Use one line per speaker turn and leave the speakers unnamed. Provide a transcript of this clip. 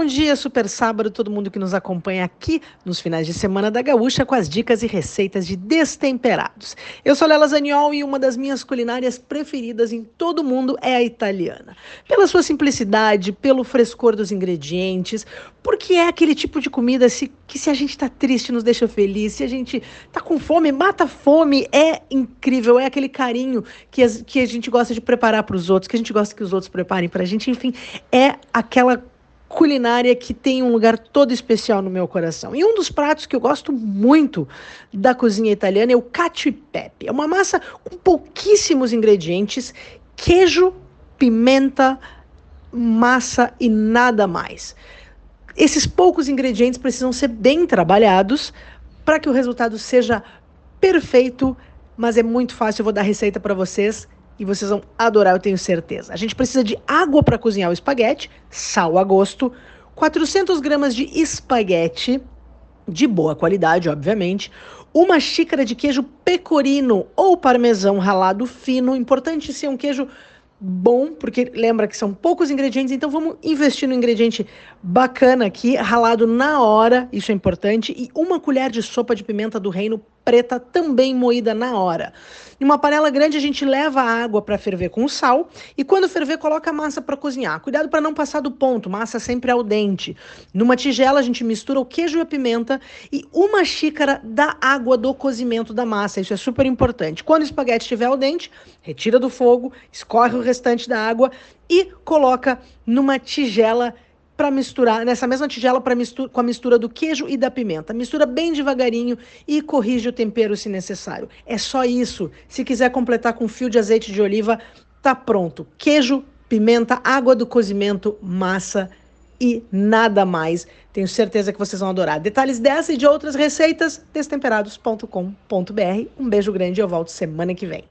bom dia, super sábado, todo mundo que nos acompanha aqui nos finais de semana da Gaúcha com as dicas e receitas de destemperados. Eu sou Lela Zaniol e uma das minhas culinárias preferidas em todo o mundo é a italiana. Pela sua simplicidade, pelo frescor dos ingredientes, porque é aquele tipo de comida que se a gente tá triste nos deixa feliz, se a gente tá com fome, mata fome, é incrível, é aquele carinho que, que a gente gosta de preparar para os outros, que a gente gosta que os outros preparem para a gente, enfim, é aquela culinária que tem um lugar todo especial no meu coração. E um dos pratos que eu gosto muito da cozinha italiana é o cacio e pepe. É uma massa com pouquíssimos ingredientes, queijo, pimenta, massa e nada mais. Esses poucos ingredientes precisam ser bem trabalhados para que o resultado seja perfeito, mas é muito fácil. Eu vou dar receita para vocês e vocês vão adorar, eu tenho certeza. A gente precisa de água para cozinhar o espaguete, sal a gosto, 400 gramas de espaguete, de boa qualidade, obviamente, uma xícara de queijo pecorino ou parmesão ralado fino, importante ser um queijo bom, porque lembra que são poucos ingredientes, então vamos investir no ingrediente bacana aqui, ralado na hora, isso é importante, e uma colher de sopa de pimenta do reino preta também moída na hora. Em uma panela grande a gente leva a água para ferver com sal e quando ferver coloca a massa para cozinhar. Cuidado para não passar do ponto, massa sempre ao dente. Numa tigela a gente mistura o queijo e a pimenta e uma xícara da água do cozimento da massa. Isso é super importante. Quando o espaguete estiver ao dente, retira do fogo, escorre o restante da água e coloca numa tigela para misturar, nessa mesma tigela para mistura, com a mistura do queijo e da pimenta. Mistura bem devagarinho e corrige o tempero se necessário. É só isso. Se quiser completar com fio de azeite de oliva, tá pronto. Queijo, pimenta, água do cozimento, massa e nada mais. Tenho certeza que vocês vão adorar. Detalhes dessa e de outras receitas, destemperados.com.br. Um beijo grande e eu volto semana que vem.